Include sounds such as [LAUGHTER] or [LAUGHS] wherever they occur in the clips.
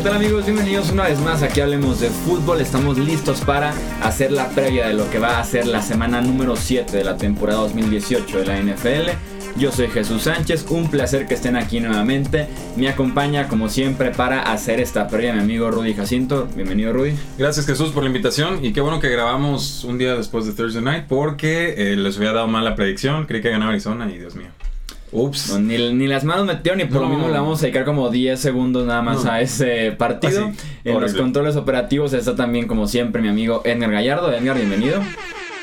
¿Qué tal amigos? Bienvenidos una vez más aquí Hablemos de Fútbol. Estamos listos para hacer la previa de lo que va a ser la semana número 7 de la temporada 2018 de la NFL. Yo soy Jesús Sánchez, un placer que estén aquí nuevamente. Me acompaña como siempre para hacer esta previa mi amigo Rudy Jacinto. Bienvenido Rudy. Gracias Jesús por la invitación y qué bueno que grabamos un día después de Thursday Night porque eh, les había dado mal la predicción, creí que ganaba Arizona y Dios mío. Ups. ni, las manos metió ni por lo mismo le vamos a dedicar como 10 segundos nada más a ese partido. Ah, en los controles operativos está también como siempre mi amigo Edgar Gallardo. Edgar, bienvenido.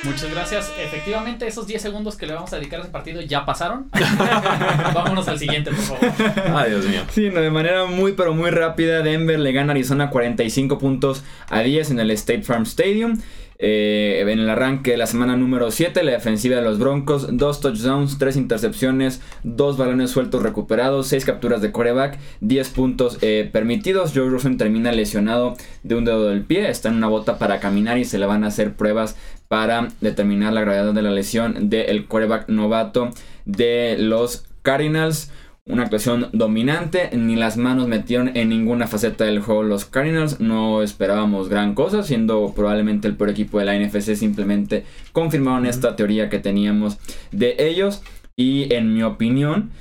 Muchas gracias. Efectivamente, esos 10 segundos que le vamos a dedicar a ese partido ya pasaron. [LAUGHS] Vámonos al siguiente, por favor. Ay, Dios mío. Sí, de manera muy, pero muy rápida, Denver le gana a Arizona 45 puntos a 10 en el State Farm Stadium. Eh, en el arranque de la semana número 7, la defensiva de los Broncos, 2 touchdowns, 3 intercepciones, 2 balones sueltos recuperados, 6 capturas de coreback, 10 puntos eh, permitidos. Joe Rosen termina lesionado de un dedo del pie, está en una bota para caminar y se le van a hacer pruebas para determinar la gravedad de la lesión del coreback novato de los Cardinals una actuación dominante, ni las manos metieron en ninguna faceta del juego los Cardinals, no esperábamos gran cosa, siendo probablemente el peor equipo de la NFC, simplemente confirmaron esta teoría que teníamos de ellos y en mi opinión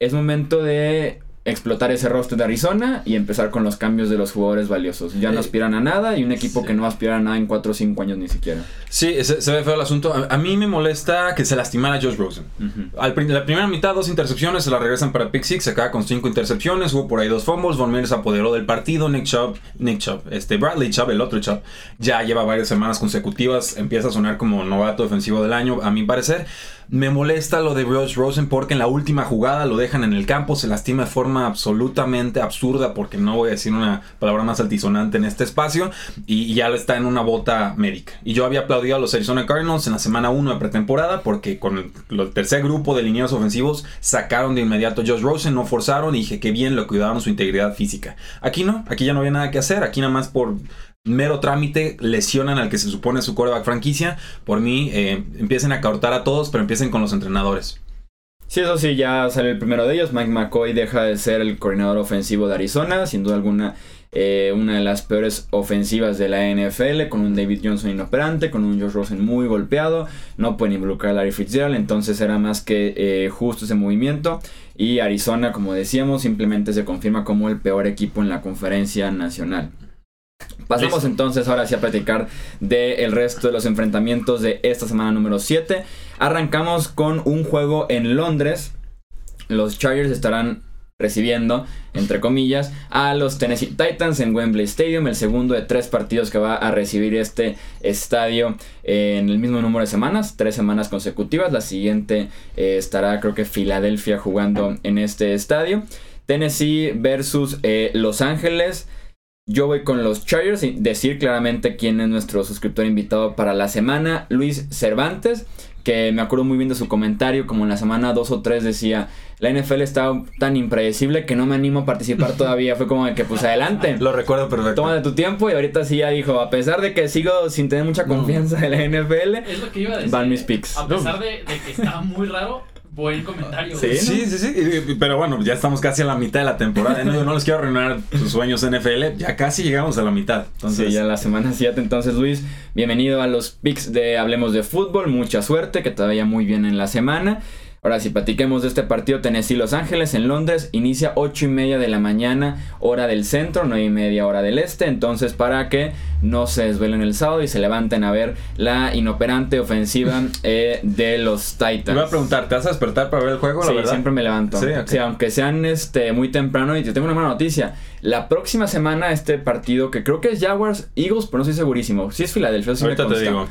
es momento de explotar ese rostro de Arizona y empezar con los cambios de los jugadores valiosos. Ya no eh, aspiran a nada y un equipo que no aspira a nada en 4 o 5 años ni siquiera. Sí, se, ve feo el asunto. A, mí me molesta que se lastimara Josh Rosen. Al, la primera mitad, dos intercepciones, se la regresan para Pick Six, se acaba con cinco intercepciones, hubo por ahí dos fumbles, Von Miller se apoderó del partido, Nick Chubb, Nick Chubb, este, Bradley Chubb, el otro Chubb, ya lleva varias semanas consecutivas, empieza a sonar como novato defensivo del año, a mi parecer. Me molesta lo de Josh Rosen porque en la última jugada lo dejan en el campo, se lastima de forma absolutamente absurda, porque no voy a decir una palabra más altisonante en este espacio, y, ya está en una bota médica. Y yo había aplaudido a los Arizona Cardinals en la semana 1 de pretemporada porque con el, tercer grupo de lineados ofensivos sacaron de inmediato a Josh Rosen, no forzaron y dije que bien lo cuidaron su integridad física. Aquí no, aquí ya no había nada que hacer, aquí nada más por mero trámite lesionan al que se supone su coreback franquicia. Por mí, eh, empiecen a cortar a todos, pero empiecen con los entrenadores. Sí, eso sí, ya sale el primero de ellos. Mike McCoy deja de ser el coordinador ofensivo de Arizona, sin duda alguna. Eh, una de las peores ofensivas de la NFL, con un David Johnson inoperante, con un Josh Rosen muy golpeado, no pueden involucrar a Larry Fitzgerald, entonces era más que eh, justo ese movimiento. Y Arizona, como decíamos, simplemente se confirma como el peor equipo en la conferencia nacional. Pasamos entonces ahora sí a platicar del resto de los enfrentamientos de esta semana número 7. Arrancamos con un juego en Londres. Los Chargers estarán recibiendo, entre comillas, a los Tennessee Titans en Wembley Stadium, el segundo de tres partidos que va a recibir este estadio en el mismo número de semanas, tres semanas consecutivas. La siguiente eh, estará, creo que Filadelfia jugando en este estadio. Tennessee versus eh, Los Ángeles. Yo voy con los Chargers y decir claramente quién es nuestro suscriptor invitado para la semana, Luis Cervantes, que me acuerdo muy bien de su comentario, como en la semana 2 o 3 decía, la NFL está tan impredecible que no me animo a participar [LAUGHS] todavía. Fue como de que, pues adelante. [LAUGHS] Lo recuerdo perfecto. Toma de tu tiempo y ahorita sí ya dijo, a pesar de que sigo sin tener mucha confianza en la NFL, es lo que iba a decir. van mis picks. A pesar de, de que está muy raro, Buen comentario. Sí, sí, sí, sí, Pero bueno, ya estamos casi a la mitad de la temporada. No, no les quiero arruinar sus sueños NFL. Ya casi llegamos a la mitad. Entonces... Sí, ya la semana 7. Entonces, Luis, bienvenido a los picks de Hablemos de Fútbol. Mucha suerte, que te vaya muy bien en la semana. Ahora, si platiquemos de este partido Tennessee-Los Ángeles en Londres, inicia 8 y media de la mañana, hora del centro, 9 y media hora del este. Entonces, para que no se desvelen el sábado y se levanten a ver la inoperante ofensiva [LAUGHS] eh, de los Titans. Me voy a preguntar, ¿te vas a despertar para ver el juego? Sí, siempre me levanto. Sí, aunque sean este, muy temprano. Y te tengo una mala noticia. La próxima semana, este partido, que creo que es Jaguars Eagles, pero no estoy segurísimo. Si es Filadelfia, sí Ahorita te digo.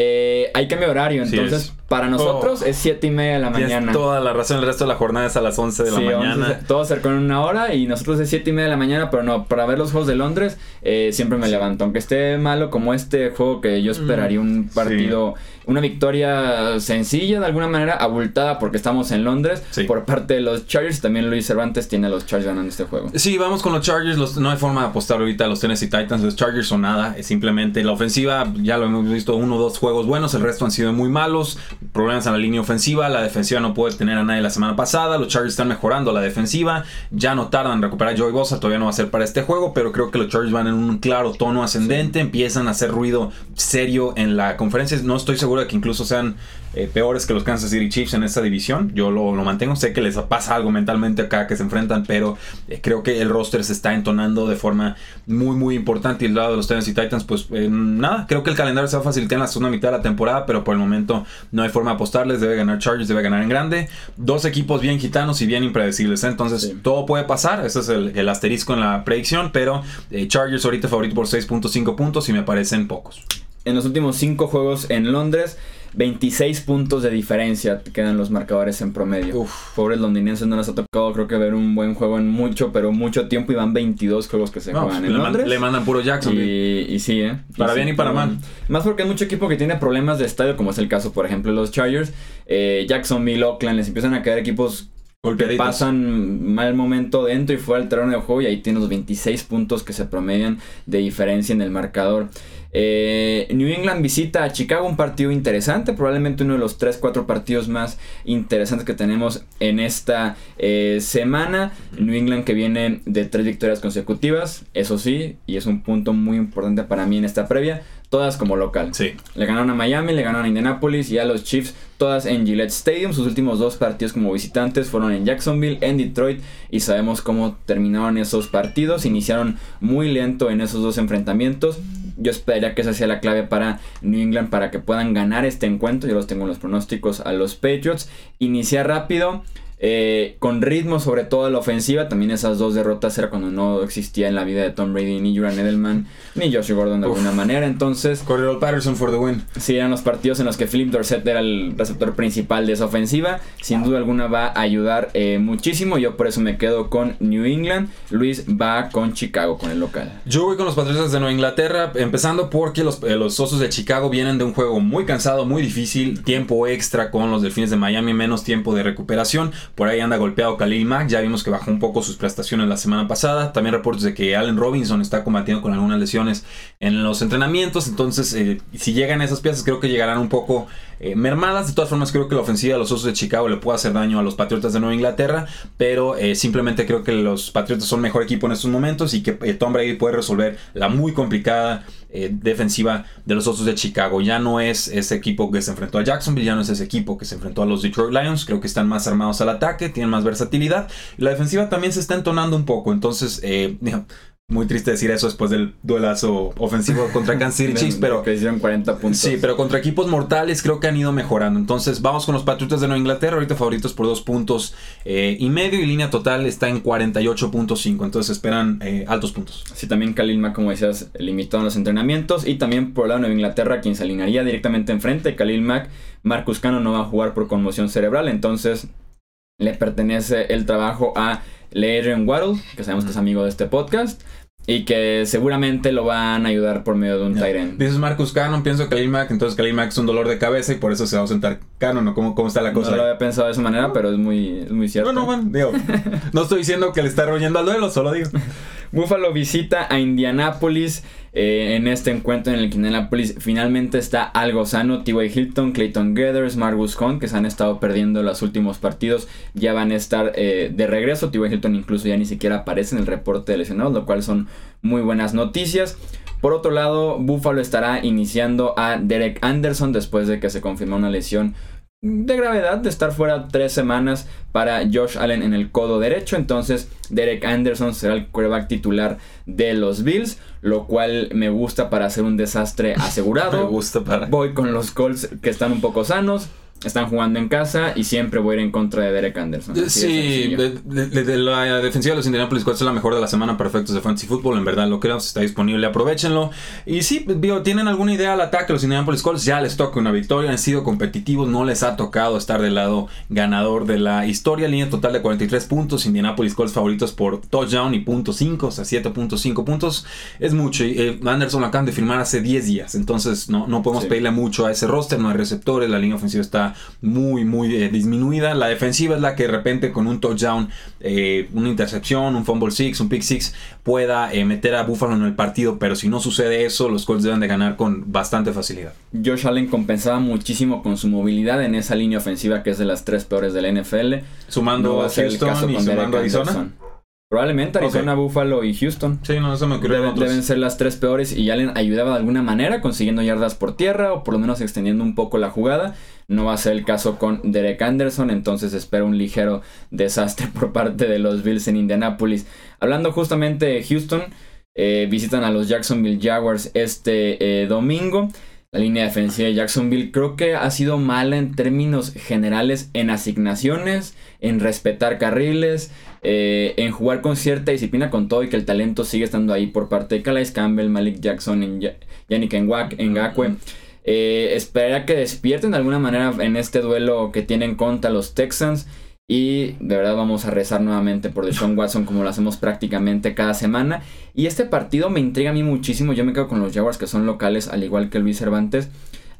Eh, hay cambio de horario, entonces para nosotros oh. es 7 y media de la mañana. toda la razón, el resto de la jornada es a las 11 de la mañana. todo cerca en una hora y nosotros es 7 y media de la mañana, pero no, para ver los juegos de Londres eh, siempre me levanto. Aunque esté malo como este juego que yo esperaría un partido una victoria sencilla de alguna manera, abultada porque estamos en Londres Sí. por parte de los Chargers. También Luis Cervantes tiene a los Chargers ganando este juego. Sí, vamos con los Chargers. los- no hay forma de apostar ahorita a los Tennessee Titans. Los Chargers son nada. Es simplemente la ofensiva. Ya lo hemos visto uno o dos juegos buenos. El resto han sido muy malos. Problemas en la línea ofensiva. La defensiva no puede tener a nadie la semana pasada. Los Chargers están mejorando la defensiva. Ya no tardan en recuperar a Joey Bosa. Todavía no va a ser para este juego. Pero creo que los Chargers van en un claro tono ascendente. Empiezan a hacer ruido serio en la conferencia. No estoy seguro de que incluso sean eh, peores que los Kansas City Chiefs en esta división. Yo lo, lo mantengo. Sé que les pasa algo mentalmente acá que se enfrentan, pero eh, creo que el roster se está entonando de forma muy, muy importante. Y el lado de los Tennessee Titans, pues eh, nada. Creo que el calendario se va a facilitar en la segunda mitad de la temporada, pero por el momento no hay forma de apostarles. Debe ganar Chargers, debe ganar en grande. Dos equipos bien gitanos y bien impredecibles. Entonces, Sí. todo puede pasar. Ese es el, el asterisco en la predicción, pero Chargers ahorita favorito por 6.5 puntos y me parecen pocos. En los últimos cinco juegos en Londres, 26 puntos de diferencia quedan los marcadores en promedio. Uf. Pobres londinenses no les ha tocado, creo que ver un buen juego en mucho, pero mucho tiempo y van 22 juegos que se No, juegan le, en man- Londres. le mandan puro Jackson. Y, y sí, ¿eh? Para sí, bien y para mal. Más porque hay mucho equipo que tiene problemas de estadio, como es el caso, por ejemplo, los Chargers. Eh, Jacksonville, Oakland, les empiezan a caer equipos que pasan mal momento dentro y fuera del terreno de juego y ahí tienes los 26 puntos que se promedian de diferencia en el marcador. Eh, New England visita a Chicago, un partido interesante, probablemente uno de los 3-4 partidos más interesantes que tenemos en esta eh, semana. New England que viene de tres victorias consecutivas, eso sí, y es un punto muy importante para mí en esta previa, todas como local. Sí. Le ganaron a Miami, le ganaron a Indianapolis y a los Chiefs, todas en Gillette Stadium. Sus últimos dos partidos como visitantes fueron en Jacksonville, en Detroit y sabemos cómo terminaron esos partidos. Iniciaron muy lento en esos dos enfrentamientos. Yo esperaría que esa sea la clave para New England para que puedan ganar este encuentro. Yo los tengo en los pronósticos a los Patriots. Iniciar rápido. Eh, con ritmo, sobre todo en la ofensiva. También esas dos derrotas era cuando no existía en la vida de Tom Brady ni Julian Edelman ni Josh Gordon de Uf. alguna manera. Entonces, Cordero Patterson for the win. Sí, eran los partidos en los que Philip Dorset era el receptor principal de esa ofensiva. Sin duda alguna va a ayudar eh, muchísimo. Yo por eso me quedo con New England. Luis va con Chicago, con el local. Yo voy con los Patriotas de Nueva Inglaterra, empezando porque los, eh, los Osos de Chicago vienen de un juego muy cansado, muy difícil, tiempo extra con los Delfines de Miami, menos tiempo de recuperación. Por ahí anda golpeado Khalil Mack, ya vimos que bajó un poco sus prestaciones la semana pasada. También reportes de que Allen Robinson está combatiendo con algunas lesiones en los entrenamientos. Entonces, eh, si llegan esas piezas, creo que llegarán un poco eh, mermadas. De todas formas, creo que la ofensiva de los Osos de Chicago le puede hacer daño a los Patriotas de Nueva Inglaterra, pero eh, simplemente creo que los Patriotas son mejor equipo en estos momentos y que eh, Tom Brady puede resolver la muy complicada defensiva de los Osos de Chicago. Ya no es ese equipo que se enfrentó a Jacksonville, ya no es ese equipo que se enfrentó a los Detroit Lions. Creo que están más armados al ataque, tienen más versatilidad. La defensiva también se está entonando un poco. Entonces, eh, muy triste decir eso después del duelazo ofensivo [LAUGHS] contra Kansas City Chiefs, pero Que hicieron 40 puntos. Sí, pero contra equipos mortales creo que han ido mejorando. Entonces vamos con los Patriotas de Nueva Inglaterra, ahorita favoritos por dos puntos eh, y medio y línea total está en 48.5. Entonces esperan eh, altos puntos. Sí, también Khalil Mack, como decías, limitado en los entrenamientos. Y también por el lado de Nueva Inglaterra, quien se alinearía directamente enfrente. Khalil Mack, Marcus Cano no va a jugar por conmoción cerebral. Entonces le pertenece el trabajo a Leadrian Waddle, que sabemos que es amigo de este podcast. Y que seguramente lo van a ayudar por medio de un end. Dices Marcus Cannon, pienso Khalil Mack, entonces Khalil Mack es un dolor de cabeza y por eso se va a ausentar Cannon, ¿no? ¿Cómo, cómo está la cosa? No lo había pensado de esa manera, pero es muy, es muy cierto. Bueno, bueno, digo, no estoy diciendo que le está roñando al duelo, solo digo. [LAUGHS] Buffalo visita a Indianapolis eh, en este encuentro en el que Indianapolis finalmente está algo sano. T.Y. Hilton, Clayton Gathers, Margus Hunt, que se han estado perdiendo los últimos partidos, ya van a estar eh, de regreso. T.Y. Hilton incluso ya ni siquiera aparece en el reporte de lesionados, lo cual son muy buenas noticias. Por otro lado, Buffalo estará iniciando a Derek Anderson después de que se confirmó una lesión de gravedad de estar fuera tres semanas para Josh Allen en el codo derecho. Entonces, Derek Anderson será el quarterback titular de los Bills, lo cual me gusta para hacer un desastre [LAUGHS] Me asegurado. gusta para. Voy con los Colts que están un poco sanos. Están jugando en casa y siempre voy a ir en contra de Derek Anderson. sí, de, la defensiva de los Indianapolis Colts es la mejor de la semana para efectos de fantasy football. En verdad lo creo, está disponible, aprovechenlo. Y sí, tienen alguna idea al ataque los Indianapolis Colts, ya les toca una victoria, han sido competitivos, no les ha tocado estar del lado ganador de la historia. Línea total de 43 puntos, Indianapolis Colts favoritos por touchdown y punto 5, o sea, 7.5 puntos. Es mucho. Y, eh, Anderson lo acaban de firmar hace 10 días, entonces no, no podemos pedirle mucho a ese roster, no hay receptores, la línea ofensiva está muy, muy eh, disminuida. La defensiva es la que de repente con un touchdown, eh, una intercepción, un fumble six, un pick six, pueda eh, meter a Buffalo en el partido. Pero si no sucede eso, los Colts deben de ganar con bastante facilidad. Josh Allen compensaba muchísimo con su movilidad en esa línea ofensiva que es de las tres peores de la NFL. Sumando a Houston y sumando a Arizona. Probablemente Arizona, Buffalo y Houston. Sí, no, eso me deben, deben ser las tres peores y Allen ayudaba de alguna manera consiguiendo yardas por tierra o por lo menos extendiendo un poco la jugada. No va a ser el caso con Derek Anderson, entonces espero un ligero desastre [LAUGHS] por parte de los Bills en Indianapolis. Hablando justamente de Houston, eh, visitan a los Jacksonville Jaguars este eh, domingo. La línea defensiva de Jacksonville creo que ha sido mala en términos generales en asignaciones, en respetar carriles, eh, en jugar con cierta disciplina con todo y que el talento sigue estando ahí por parte de Calais Campbell, Malik Jackson, en Yannick Ngakwe. Eh, esperaría que despierten de alguna manera en este duelo que tienen contra los Texans. Y de verdad vamos a rezar nuevamente por Deshaun Watson como lo hacemos prácticamente cada semana. Y este partido me intriga a mí muchísimo. Yo me quedo con los Jaguars que son locales, al igual que Luis Cervantes.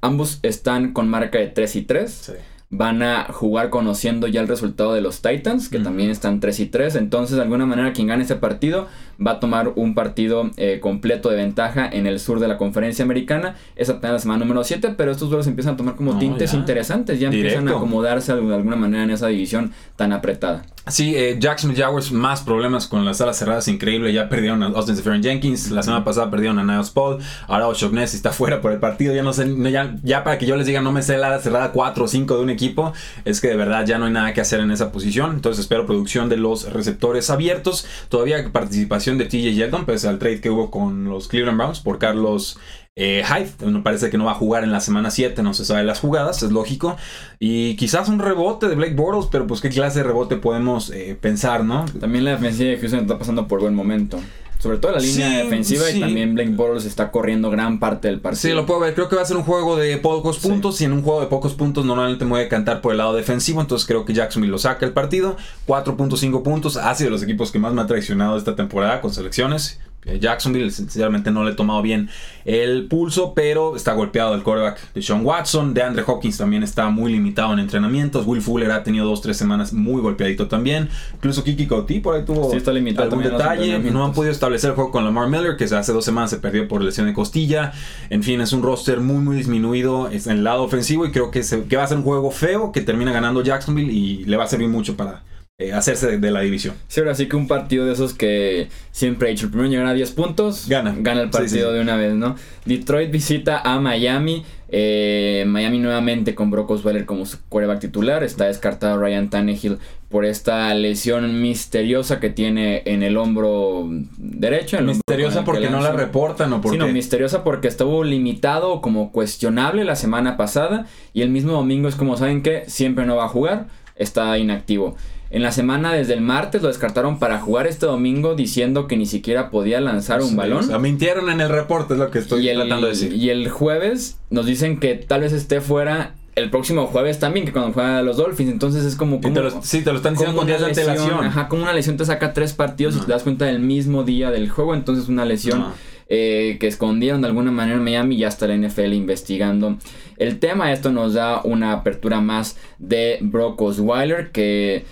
Ambos están con marca de 3 y 3 van a jugar conociendo ya el resultado de los Titans, que también están 3 y 3. Entonces, de alguna manera, quien gane ese partido va a tomar un partido eh, completo de ventaja en el sur de la conferencia americana. Es apenas la semana número 7, pero estos duelos empiezan a tomar como tintes interesantes. Ya empiezan a acomodarse de alguna manera en esa división tan apretada. Sí, eh, Jacksonville Jaguars más problemas con las salas cerradas, increíble. Ya perdieron a Austin Seferian Jenkins, la semana pasada perdieron a Niles Paul. Ahora O'Shaughnessy está fuera por el partido. Ya no sé, ya, ya, para que yo les diga no me sé la cerrada 4 o 5 de un equipo, es que de verdad ya no hay nada que hacer en esa posición. Entonces espero producción de los receptores abiertos. Todavía participación de TJ Yeldon, pese al trade que hubo con los Cleveland Browns por Carlos eh, Hyde, me parece que no va a jugar en la semana 7, no se sabe las jugadas, es lógico. Y quizás un rebote de Blake Bortles, pero pues qué clase de rebote podemos eh, pensar, ¿no? También la defensiva de Houston está pasando por buen momento. Sobre todo la línea defensiva y también Blake Bortles está corriendo gran parte del partido. Sí, lo puedo ver. Creo que va a ser un juego de pocos puntos y en un juego de pocos puntos normalmente me voy a cantar por el lado defensivo. Entonces creo que Jacksonville lo saca el partido. 4.5 puntos. Ha sido de los equipos que más me ha traicionado esta temporada con selecciones. Jacksonville sinceramente no le he tomado bien el pulso, pero está golpeado el quarterback de Sean Watson. De Andre Hopkins también está muy limitado en entrenamientos. Will Fuller ha tenido dos, tres semanas muy golpeadito también. Incluso Kiki Couty por ahí tuvo está limitado algún detalle. No han podido establecer el juego con Lamar Miller, que hace dos semanas se perdió por lesión de costilla. En fin, es un roster muy, muy disminuido en el lado ofensivo y creo que, que va a ser un juego feo que termina ganando Jacksonville y le va a servir mucho para eh, hacerse de, la división. Sí, ahora sí que un partido de esos que siempre he dicho, el primero llegar a 10 puntos, gana, gana el partido de una vez, ¿no? Detroit visita a Miami. Eh, Miami nuevamente con Brock Osweiler como su quarterback titular. Está descartado Ryan Tannehill por esta lesión misteriosa que tiene en el hombro derecho. misteriosa porque no la reportan o porque... Sí, no, misteriosa porque estuvo limitado como cuestionable la semana pasada y el mismo domingo es como saben que siempre no va a jugar, está inactivo. En la semana desde el martes lo descartaron para jugar este domingo diciendo que ni siquiera podía lanzar un balón. O sea, mintieron en el reporte, es lo que estoy tratando de decir. Y el jueves nos dicen que tal vez esté fuera el próximo jueves también, que cuando juega a los Dolphins. Entonces es como. como sí, te lo están diciendo con días de antelación. Ajá, como una lesión te saca tres partidos y te das cuenta del mismo día del juego. Entonces, una lesión. Eh, que escondieron de alguna manera en Miami y ya está la NFL investigando el tema. Esto nos da una apertura más de Brock Osweiler que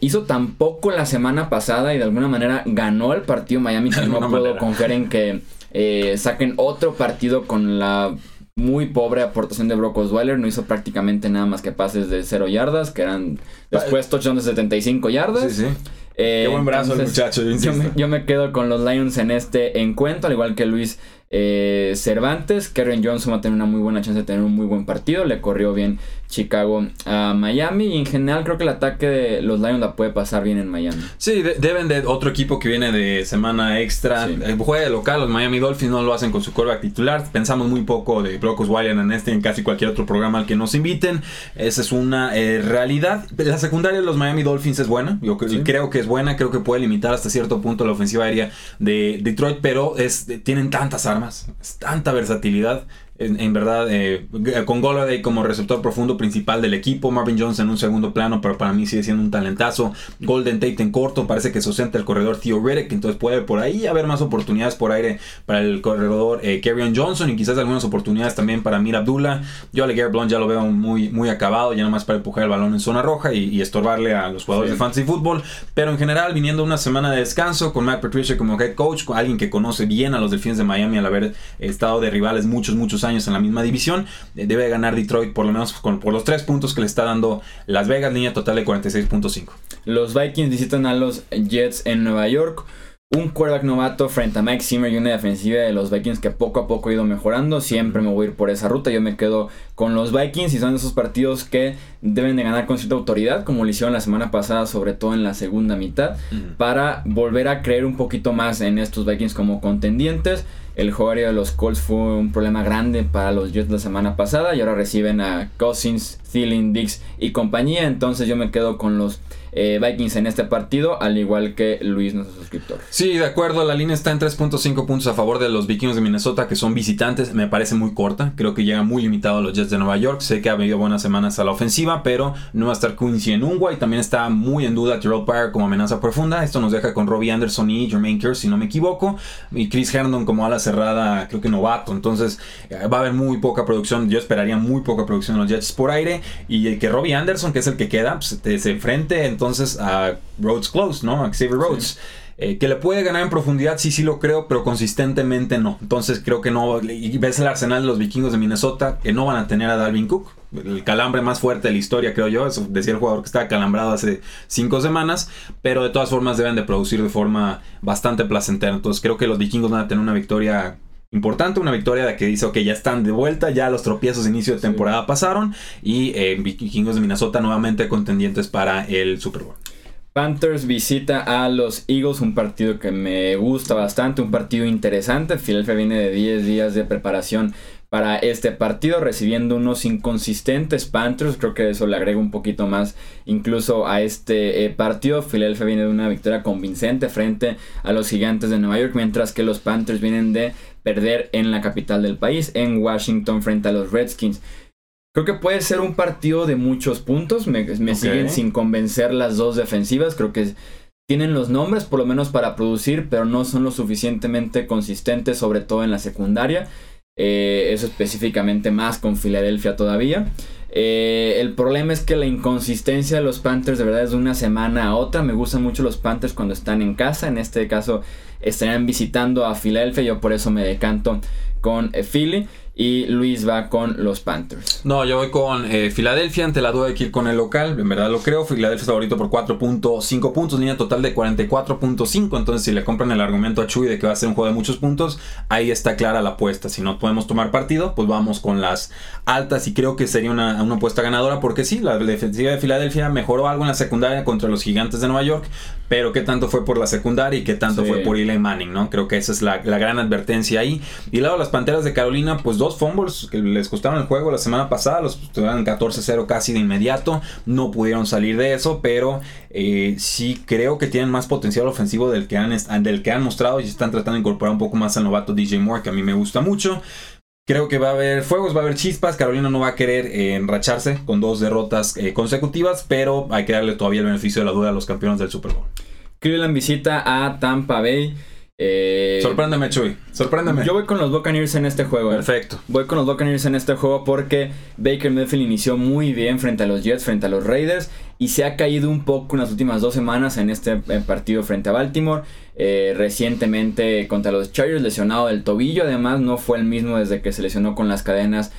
hizo tan poco la semana pasada y de alguna manera ganó el partido Miami que no puedo confiar en que eh, saquen otro partido con la muy pobre aportación de Brock Osweiler. No hizo prácticamente nada más que pases de 0 yardas, que eran después touchdown de 75 yardas. Sí, sí. Eh, Qué buen brazo el muchacho, yo, me, quedo con los Lions en este encuentro, al igual que Luis eh, Cervantes. Karen Johnson va a tener una muy buena chance de tener un muy buen partido. Le corrió bien Chicago a Miami. Y en general creo que el ataque de los Lions la puede pasar bien en Miami. Sí, deben de otro equipo que viene de semana extra. El juega de local, los Miami Dolphins no lo hacen con su quarterback titular. Pensamos muy poco de Brock Osweiler en este y en casi cualquier otro programa al que nos inviten. Esa es una eh, realidad. La secundaria de los Miami Dolphins es buena. Yo creo que es buena. Creo que puede limitar hasta cierto punto la ofensiva aérea de Detroit. Pero es, tienen tantas armas, tanta versatilidad en, verdad, eh, con Golladay como receptor profundo principal del equipo, Marvin Jones en un segundo plano, pero para mí sigue siendo un talentazo. Golden Tate en corto, parece que se ausenta el corredor Theo Riddick, entonces puede por ahí haber más oportunidades por aire para el corredor eh, Johnson y quizás algunas oportunidades también para Mir Abdullah. Yo a Leguer Blunt ya lo veo muy, muy acabado, ya nomás para empujar el balón en zona roja y, estorbarle a los jugadores de fantasy football, pero en general viniendo una semana de descanso con Matt Patricia como head coach, con alguien que conoce bien a los Delfines de Miami al haber estado de rivales muchos, muchos años en la misma división. Eh, debe ganar Detroit por lo menos por los tres puntos que le está dando Las Vegas, línea total de 46.5. Los Vikings visitan a los Jets en Nueva York. Un quarterback novato frente a Mike Zimmer y una defensiva de los Vikings que poco a poco ha ido mejorando. Siempre me voy a ir por esa ruta. Yo me quedo con los Vikings y son esos partidos que deben de ganar con cierta autoridad, como lo hicieron la semana pasada, sobre todo en la segunda mitad, para volver a creer un poquito más en estos Vikings como contendientes. El jugario de los Colts fue un problema grande para los Jets la semana pasada y ahora reciben a Cousins, Thielen, Dix y compañía. Entonces yo me quedo con los eh, Vikings en este partido, al igual que Luis, nuestro suscriptor. Sí, de acuerdo, la línea está en 3.5 puntos a favor de los Vikings de Minnesota, que son visitantes. Me parece muy corta, creo que llega muy limitado a los Jets de Nueva York. Sé que ha habido buenas semanas a la ofensiva, pero no va a estar Quincy en Ungwa y también está muy en duda Terrell Pryor como amenaza profunda. Esto nos deja con Robbie Anderson y Jermaine Kearse, si no me equivoco, y Chris Herndon como ala cerrada, creo que novato. Entonces eh, va a haber muy poca producción. Yo esperaría muy poca producción en los Jets por aire y que Robbie Anderson, que es el que queda, pues, se enfrente entonces a Rhodes Close, ¿no? A Xavier Rhodes. Eh, que le puede ganar en profundidad, sí, sí lo creo, pero consistentemente no. Entonces creo que no. Y ves el arsenal de los vikingos de Minnesota, que no van a tener a Dalvin Cook. El calambre más fuerte de la historia, creo yo. Eso decía el jugador que estaba calambrado hace cinco semanas. Pero de todas formas deben de producir de forma bastante placentera. Entonces creo que los vikingos van a tener una victoria importante, una victoria de que dice, ok, ya están de vuelta, ya los tropiezos de inicio de temporada pasaron y eh, Vikingos de Minnesota nuevamente contendientes para el Super Bowl. Panthers visita a los Eagles, un partido que me gusta bastante, un partido interesante. Philadelphia viene de 10 días de preparación para este partido, recibiendo unos inconsistentes Panthers. Creo que eso le agrega un poquito más incluso a este eh, partido. Philadelphia viene de una victoria convincente frente a los gigantes de Nueva York, mientras que los Panthers vienen de perder en la capital del país, en Washington, frente a los Redskins. Creo que puede ser un partido de muchos puntos. Me, siguen sin convencer las dos defensivas. Creo que tienen los nombres por lo menos para producir, pero no son lo suficientemente consistentes, sobre todo en la secundaria. Eh, eso específicamente más con Filadelfia todavía. Eh, el problema es que la inconsistencia de los Panthers de verdad es de una semana a otra. Me gustan mucho los Panthers cuando están en casa. En este caso estarían visitando a Filadelfia. Yo por eso me decanto con Philly. Y Luis va con los Panthers. No, yo voy con eh, Filadelfia. Ante la duda de que ir con el local. En verdad lo creo. Filadelfia es favorito por 4.5 puntos. Línea total de 44.5. Entonces, si le compran el argumento a Chuy de que va a ser un juego de muchos puntos, ahí está clara la apuesta. Si no podemos tomar partido, pues vamos con las altas. Y creo que sería una, una apuesta ganadora. Porque sí, la defensiva de Filadelfia mejoró algo en la secundaria contra los gigantes de Nueva York. Pero qué tanto fue por la secundaria y qué tanto fue por Eli Manning, ¿no? Creo que esa es la, la gran advertencia ahí. Y lado las Panteras de Carolina, pues dos fumbles que les costaron el juego la semana pasada, los tuvieron 14-0 casi de inmediato, no pudieron salir de eso, pero eh, sí creo que tienen más potencial ofensivo del que, han, del que han mostrado y están tratando de incorporar un poco más al novato DJ Moore, que a mí me gusta mucho. Creo que va a haber fuegos, va a haber chispas. Carolina no va a querer eh, enracharse con dos derrotas eh, consecutivas, pero hay que darle todavía el beneficio de la duda a los campeones del Super Bowl. Cleveland visita a Tampa Bay. Eh, Sorpréndeme, Chuy. Sorpréndeme. Yo voy con los Buccaneers en este juego. Eh. Perfecto. Voy con los Buccaneers en este juego porque Baker Mayfield inició muy bien frente a los Jets, frente a los Raiders y se ha caído un poco en las últimas dos semanas en este eh, partido frente a Baltimore. recientemente contra los Chargers, lesionado del tobillo. Además, no fue el mismo desde que se lesionó con las cadenas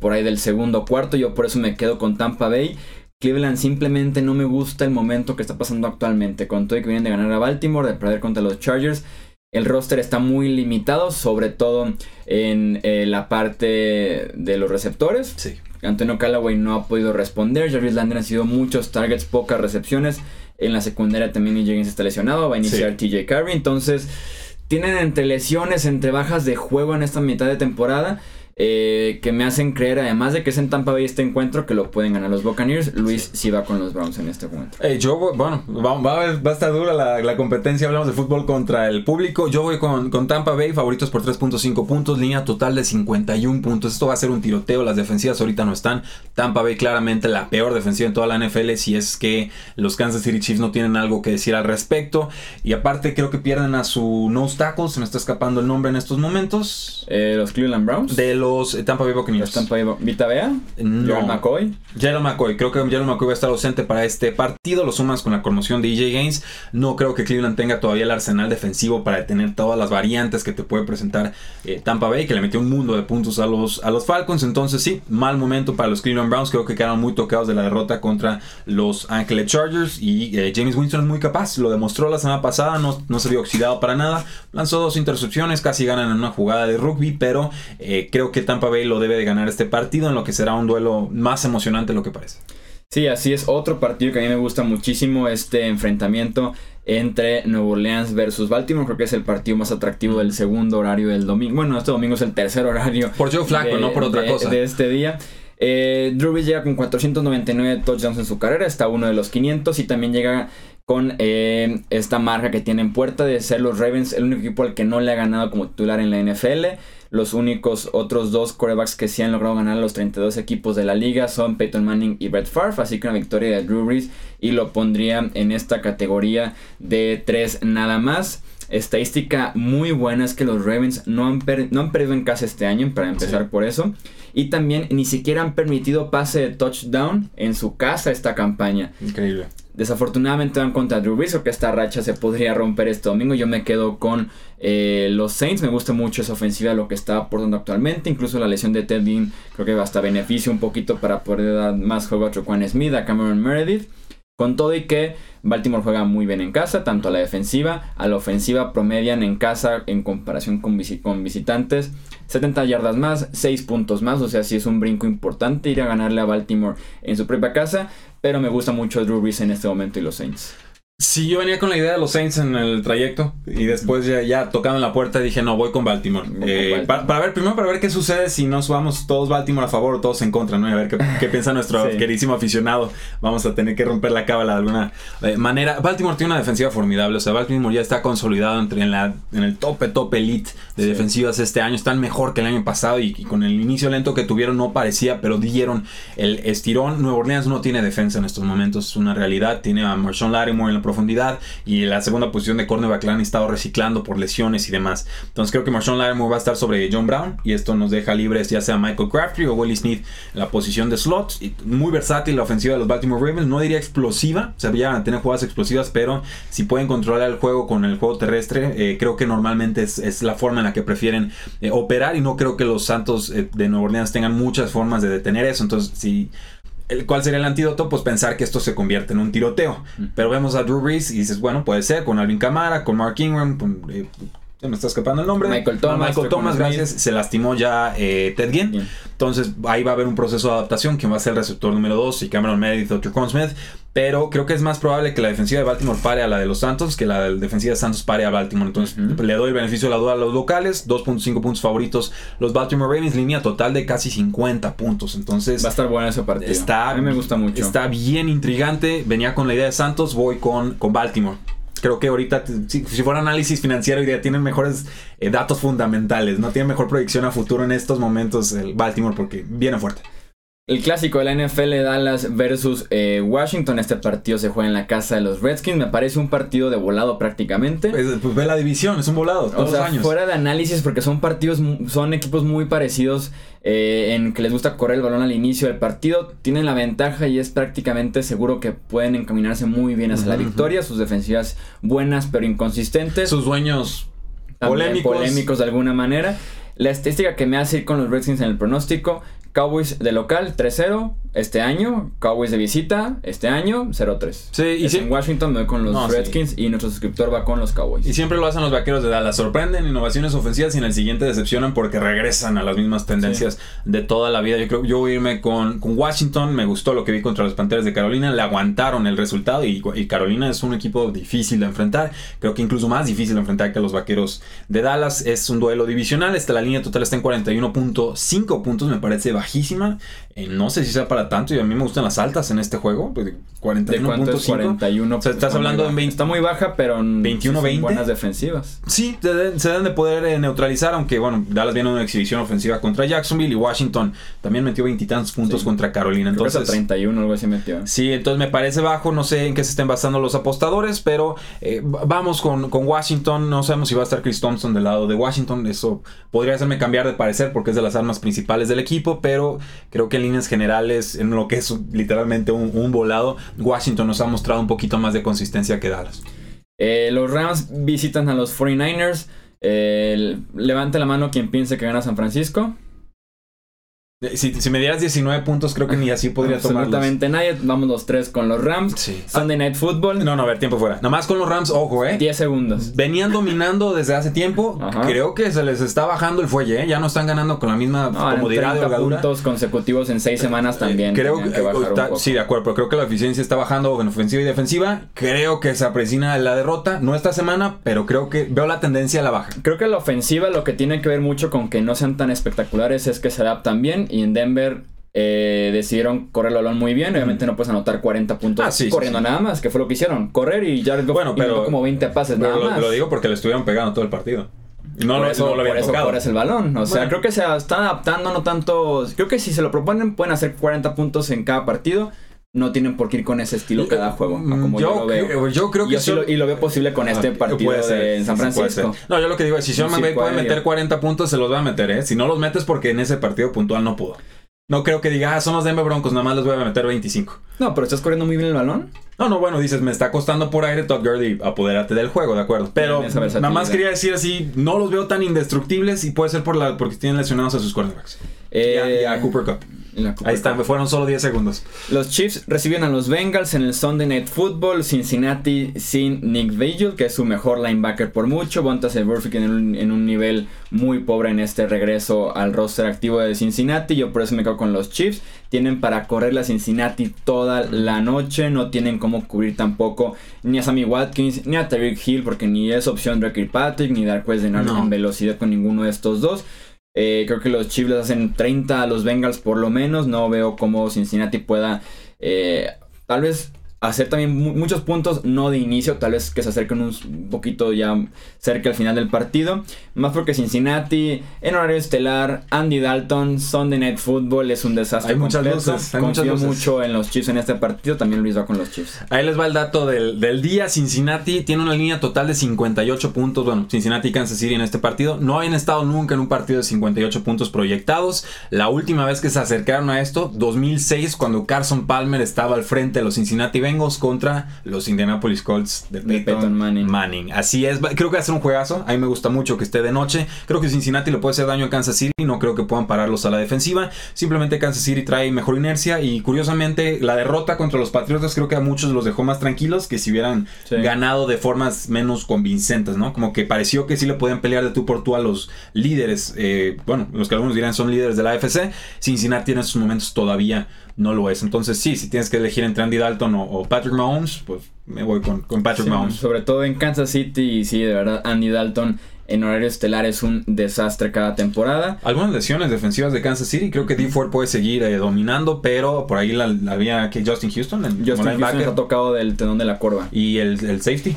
por ahí del segundo cuarto. Yo por eso me quedo con Tampa Bay. Cleveland simplemente no me gusta el momento que está pasando actualmente. Con todo que vienen de ganar a Baltimore, de perder contra los Chargers. El roster está muy limitado, sobre todo en eh, la parte de los receptores. Sí. Antonio Callaway no ha podido responder. Jarvis Landry ha sido muchos targets, pocas recepciones. En la secundaria también Higgins está lesionado. Va a iniciar TJ Carey. Entonces, tienen entre lesiones, entre bajas de juego en esta mitad de temporada. Eh, que me hacen creer, además de que es en Tampa Bay este encuentro, que lo pueden ganar los Buccaneers. Luis sí, va con los Browns en este momento. yo, bueno, va, a estar dura la, competencia. Hablamos de fútbol contra el público. Yo voy con, con Tampa Bay, favoritos por 3.5 puntos, línea total de 51 puntos. Esto va a ser un tiroteo. Las defensivas ahorita no están. Tampa Bay, claramente la peor defensiva en toda la NFL. Si es que los Kansas City Chiefs no tienen algo que decir al respecto. Y aparte, creo que pierden a su nose tackle. Se me está escapando el nombre en estos momentos. Eh, los Cleveland Browns. De los eh, Tampa Bay Buccaneers. Tampa Bay ¿Vita Bea? No. McCoy. Jalen McCoy. Creo que Jalen McCoy va a estar ausente para este partido. Lo sumas con la conmoción de EJ Gaines. No creo que Cleveland tenga todavía el arsenal defensivo para detener todas las variantes que te puede presentar eh, Tampa Bay, que le metió un mundo de puntos a los, a los Falcons. Entonces, sí, mal momento para los Cleveland Browns. Creo que quedaron muy tocados de la derrota contra los Angeles Chargers. Y eh, James Winston es muy capaz. Lo demostró la semana pasada. No, no se vio oxidado para nada. Lanzó dos intercepciones. Casi ganan en una jugada de rugby. Pero creo que Tampa Bay lo debe de ganar este partido, en lo que será un duelo más emocionante de lo que parece. Sí, así es. Otro partido que a mí me gusta muchísimo, este enfrentamiento entre Nuevo Orleans versus Baltimore. Creo que es el partido más atractivo del segundo horario del domingo. Bueno, este domingo es el tercer horario. Por Joe Flaco, no por otra cosa. De este día. Eh, Drew Brees llega con 499 touchdowns en su carrera, está uno de los 500 y también llega con eh, esta marca que tiene en puerta de ser los Ravens el único equipo al que no le ha ganado como titular en la NFL. Los únicos otros dos quarterbacks que sí han logrado ganar los 32 equipos de la liga son Peyton Manning y Brett Favre, así que una victoria de Drew Brees y lo pondría en esta categoría de 3 nada más. Estadística muy buena es que los Ravens no han, no han perdido en casa este año, para empezar por eso. Y también ni siquiera han permitido pase de touchdown en su casa esta campaña. Increíble. Desafortunadamente van contra Drew Brees, que esta racha se podría romper este domingo. Yo me quedo con eh, los Saints. Me gusta mucho esa ofensiva, lo que está aportando actualmente. Incluso la lesión de Ted Dean creo que hasta beneficia un poquito para poder dar más juego a Troquan Smith, a Cameron Meredith. Con todo y que Baltimore juega muy bien en casa, tanto a la defensiva, a la ofensiva promedian en casa en comparación con, con visitantes 70 yardas más, 6 puntos más, o sea, sí es un brinco importante ir a ganarle a Baltimore en su propia casa, pero me gusta mucho Drew Brees en este momento y los Saints. Sí, yo venía con la idea de los Saints en el trayecto y después ya, ya tocando en la puerta dije, no, voy con Baltimore. Eh, para, ver, primero para ver qué sucede si nos vamos todos Baltimore a favor o todos en contra, ¿no? Y a ver qué, piensa nuestro [LAUGHS] queridísimo aficionado. Vamos a tener que romper la cábala de alguna eh, manera. Baltimore tiene una defensiva formidable, o sea, Baltimore ya está consolidado entre en, la, en el tope, top elite de defensivas este año. Están mejor que el año pasado y, con el inicio lento que tuvieron no parecía, pero dieron el estirón. Nueva Orleans no tiene defensa en estos momentos, es una realidad. Tiene a Marshawn Lattimore en la profundidad y la segunda posición de cornerback la han estado reciclando por lesiones y demás. Entonces creo que Marshawn Lattimore va a estar sobre John Brown y esto nos deja libres ya sea Michael Crabtree o Willie Smith en la posición de slot. Y muy versátil la ofensiva de los Baltimore Ravens. No diría explosiva, o sea, a tener jugadas explosivas, pero si pueden controlar el juego con el juego terrestre, eh, creo que normalmente es, la forma en la que prefieren eh, operar y no creo que los Santos eh, de Nueva Orleans tengan muchas formas de detener eso. Entonces, si el, ¿Cuál sería el antídoto? Pues pensar que esto se convierte en un tiroteo. Pero vemos a Drew Brees y dices, bueno, puede ser con Alvin Kamara, con Mark Ingram, eh, se me está escapando el nombre. Michael Thomas. Michael Thomas, gracias. Se lastimó ya eh, Ted Ginn. Entonces ahí va a haber un proceso de adaptación. que va a ser el receptor número 2? Y Cameron Meredith o Con Smith. Pero creo que es más probable que la defensiva de Baltimore pare a la de los Santos que la defensiva de Santos pare a Baltimore. Entonces le doy el beneficio de la duda a los locales. 2.5 puntos favoritos. Los Baltimore Ravens, línea total de casi 50 puntos. Entonces va a estar bueno ese partido. Está, a mí me gusta mucho. Está bien intrigante. Venía con la idea de Santos. Voy con, con Baltimore creo que ahorita, si, fuera análisis financiero, ya tienen mejores eh, datos fundamentales, no tienen mejor proyección a futuro en estos momentos el Baltimore porque viene fuerte. El clásico de la NFL Dallas versus eh, Washington. Este partido se juega en la casa de los Redskins. Me parece un partido de volado prácticamente. Pues, pues ve la división, es un volado. Todos o sea, años. fuera de análisis, porque son partidos, son equipos muy parecidos eh, en que les gusta correr el balón al inicio del partido. Tienen la ventaja y es prácticamente seguro que pueden encaminarse muy bien hacia la victoria. Sus defensivas buenas pero inconsistentes. Sus dueños polémicos. polémicos de alguna manera. La estadística que me hace ir con los Redskins en el pronóstico Cowboys de local 3-0, este año, Cowboys de visita este año 0-3. Sí, y Es en Washington me voy con los No, sí. Redskins y nuestro suscriptor va con los Cowboys. Y siempre lo hacen los vaqueros de Dallas. Sorprenden innovaciones ofensivas y en el siguiente decepcionan porque regresan a las mismas tendencias de toda la vida. Yo creo yo voy a irme con, con Washington. Me gustó lo que vi contra los Panteras de Carolina. Le aguantaron el resultado y, y Carolina es un equipo difícil de enfrentar. Creo que incluso más difícil de enfrentar que los vaqueros de Dallas. Es un duelo divisional. Esta, la línea total está en 41.5 puntos. Me parece bajísima. Eh, no sé si sea para tanto y a mí me gustan las altas en este juego. pues, ¿De cuánto es 41.5. 41? O sea, estás hablando de baja. 20 Está muy baja, pero en 21, son 20. buenas defensivas. Sí, se deben, se deben de poder eh, neutralizar, aunque bueno, Dallas viene una exhibición ofensiva contra Jacksonville y Washington también metió veintitantos puntos Sí. contra Carolina. Creo que Entonces, hasta 31 algo así metió. sí, entonces me parece bajo, no sé en qué se estén basando los apostadores, pero eh, vamos con, con Washington, no sabemos si va a estar Chris Thompson del lado de Washington, eso podría hacerme cambiar de parecer porque es de las armas principales del equipo, pero creo que en líneas generales, en lo que es literalmente un, volado, Washington nos ha mostrado un poquito más de consistencia que Dallas. Eh, los Rams visitan a los 49ers. Eh, levante la mano quien piense que gana San Francisco. Eh, Si, si me dieras 19 puntos, creo que ni así podría tomarlos. Absolutamente nadie. Vamos los tres con los Rams. Sí. Sunday Night Football. No, no, a ver, tiempo fuera. Nada más con los Rams, ojo, ¿eh? 10 segundos. Venían dominando desde hace tiempo. Ajá. Creo que se les está bajando el fuelle, ¿eh? Ya no están ganando con la misma No, comodidad de 30 holgadura. puntos consecutivos en 6 semanas también. Creo tenían que, está- sí, de acuerdo, pero creo que la eficiencia está bajando en ofensiva y defensiva. Creo que se aprecina la derrota, no esta semana, pero creo que veo la tendencia a la baja. Creo que la ofensiva lo que tiene que ver mucho con que no sean tan espectaculares es que se adaptan bien y en Denver eh, decidieron correr el balón muy bien. Obviamente no puedes anotar 40 puntos Ah, sí, corriendo sí. nada más, que fue lo que hicieron. Correr y Goff Bueno, pero- como 20 pases Pero nada lo, más. lo digo porque le estuvieron pegando todo el partido. Y no, por lo, eso, no lo habían por eso tocado. corres el balón. O sea, Bueno. creo que se están adaptando, no tanto. Creo que si se lo proponen, pueden hacer 40 puntos en cada partido. No tienen por qué ir con ese estilo cada juego, como yo, lo veo. creo- yo creo Y que yo sí lo- y lo veo posible con este Ah, partido ser, de San sí, puede Francisco. No, yo lo que digo es, si Sean McVay puede meter 40 puntos, se los va a meter, ¿eh? Si no los metes porque en ese partido puntual no pudo. No creo que diga, ah, son los Denver Broncos, nada más les voy a meter 25. No, pero estás corriendo muy bien el balón. No, no, bueno, dices, me está costando por aire Todd Gurley, apodérate del juego, de acuerdo. Pero nada más quería decir así, no los veo tan indestructibles y puede ser por la, porque tienen lesionados a sus quarterbacks. Eh, y a, y a Cooper Cup. la Ahí está, me fueron solo 10 segundos. Los Chiefs reciben a los Bengals en el Sunday Night Football. Cincinnati sin Nick Vigil, que es su mejor linebacker por mucho. Bontas Burfict en un, en un nivel muy pobre en este regreso al roster activo de Cincinnati. Yo por eso me quedo con los Chiefs. Tienen para correr la Cincinnati toda la noche. No tienen cómo cubrir tampoco ni a Sammy Watkins ni a Tyreek Hill, porque ni es opción Drake Kirkpatrick ni Darquez de No. en velocidad con ninguno de estos dos. Eh, creo que los Chiefs les hacen 30 a los Bengals por lo menos. No veo cómo Cincinnati pueda eh, tal vez hacer también mu- muchos puntos, no de inicio, tal vez que se acerquen un poquito ya cerca al final del partido. Más porque Cincinnati, en horario estelar, Andy Dalton, Sunday Night Football es un desastre. Hay muchas completo. luces, hay Confío muchas luces. mucho en los Chiefs en este partido, también Luis va con los Chiefs. Ahí les va el dato del, del día. Cincinnati tiene una línea total de 58 puntos. Bueno, Cincinnati y Kansas City en este partido. No habían estado nunca en un partido de 58 puntos proyectados. La última vez que se acercaron a esto, 2006, cuando Carson Palmer estaba al frente de los Cincinnati Bengals contra los Indianapolis Colts de De Peyton, Manning. Manning. Así es. Creo que va a ser un juegazo. A mí me gusta mucho que esté de noche. Creo que Cincinnati le puede hacer daño a Kansas City. No creo que puedan pararlos a la defensiva. Simplemente Kansas City trae mejor inercia. Y curiosamente, la derrota contra los Patriotas creo que a muchos los dejó más tranquilos que si hubieran Sí. ganado de formas menos convincentes, ¿no? Como que pareció que sí le podían pelear de tú por tú a los líderes. eh, bueno, los que algunos dirán son líderes de la AFC. Cincinnati en estos momentos todavía no lo es. Entonces, sí, si tienes que elegir entre Andy Dalton o, o Patrick Mahomes, pues me voy con, con Patrick Sí, Mahomes. sobre todo en Kansas City y sí, de verdad, Andy Dalton en horario estelar es un desastre cada temporada. Algunas lesiones defensivas de Kansas City. Creo que D Ford puede seguir eh, dominando, pero por ahí la, la había que Justin Houston, el Justin Houston está tocado del tenón de la curva. y el, el safety.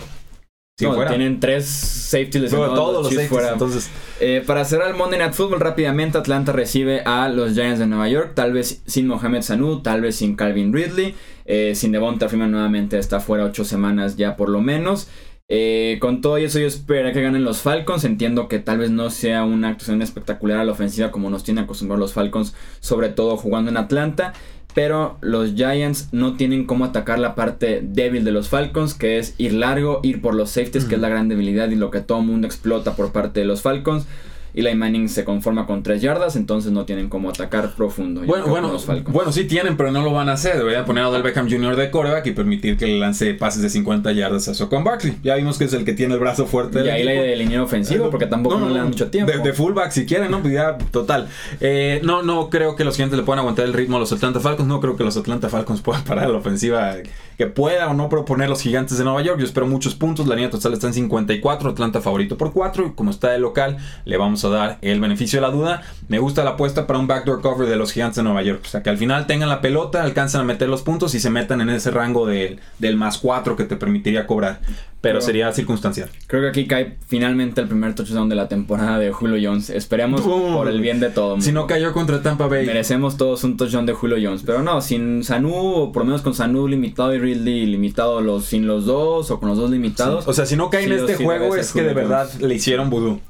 Si No, fuera. tienen tres safety lesionados. todos los safeties, entonces Eh, para cerrar el Monday Night Football rápidamente, Atlanta recibe a los Giants de Nueva York, tal vez sin Mohamed Sanu, tal vez sin Calvin Ridley, eh, sin Devonta Freeman nuevamente está fuera ocho semanas ya por lo menos. Eh, con todo eso yo espero que ganen los Falcons, entiendo que tal vez no sea una actuación espectacular a la ofensiva como nos tienen acostumbrados los Falcons, sobre todo jugando en Atlanta. Pero los Giants no tienen cómo atacar la parte débil de los Falcons, que es ir largo, ir por los safeties, que es la gran debilidad y lo que todo el mundo explota por parte de los Falcons. Eli Manning se conforma con 3 yardas, entonces no tienen como atacar profundo. Bueno, bueno, bueno, sí tienen, pero no lo van a hacer. Deberían poner a Odell Beckham Jr. de coreback y permitir que le lance pases de 50 yardas a Socon Barkley. Ya vimos que es el que tiene el brazo fuerte. Y ahí le de línea ofensivo, porque tampoco no, le dan mucho tiempo. De, fullback si quieren, ¿no? Pues ya, total. Eh, no, no creo que los gigantes le puedan aguantar el ritmo a los Atlanta Falcons. No creo que los Atlanta Falcons [LAUGHS] puedan parar la ofensiva que pueda o no proponer los gigantes de Nueva York. Yo espero muchos puntos. La línea total está en 54. Atlanta favorito por 4. Y como está de local, le vamos a dar el beneficio de la duda. Me gusta la apuesta para un backdoor cover de los gigantes de Nueva York. O sea, que al final tengan la pelota, alcancen a meter los puntos y se metan en ese rango del más 4 que te permitiría cobrar. Pero sería circunstancial. Creo que aquí cae finalmente el primer touchdown de la temporada de Julio Jones. Esperemos por el bien de todo. Si no cayó contra Tampa Bay. Merecemos todos un touchdown de Julio Jones. Pero no, sin Sanu, o por lo menos con Sanu limitado y Ridley limitado los, sin los dos, o con los dos limitados. O sea, si no cae en este juego es que de verdad le hicieron vudú.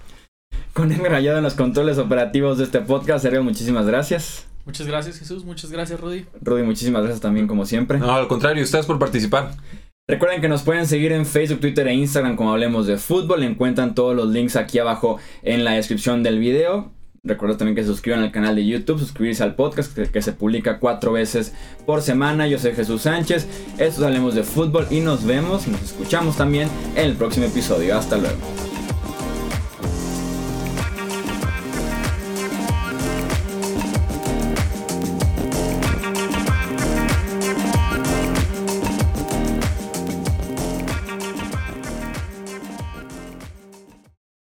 Con el rayado en los controles operativos de este podcast, Sergio, muchísimas gracias. Muchas gracias, Jesús. Muchas gracias, Rudy. Rudy, muchísimas gracias también, como siempre. No, al contrario, ustedes por participar. Recuerden que nos pueden seguir en Facebook, Twitter e Instagram como Hablemos de Fútbol. Encuentran todos los links aquí abajo en la descripción del video. Recuerden también que se suscriban al canal de YouTube, suscribirse al podcast que, se publica cuatro veces por semana. Yo soy Jesús Sánchez, esto es Hablemos de Fútbol y nos vemos y nos escuchamos también en el próximo episodio. Hasta luego.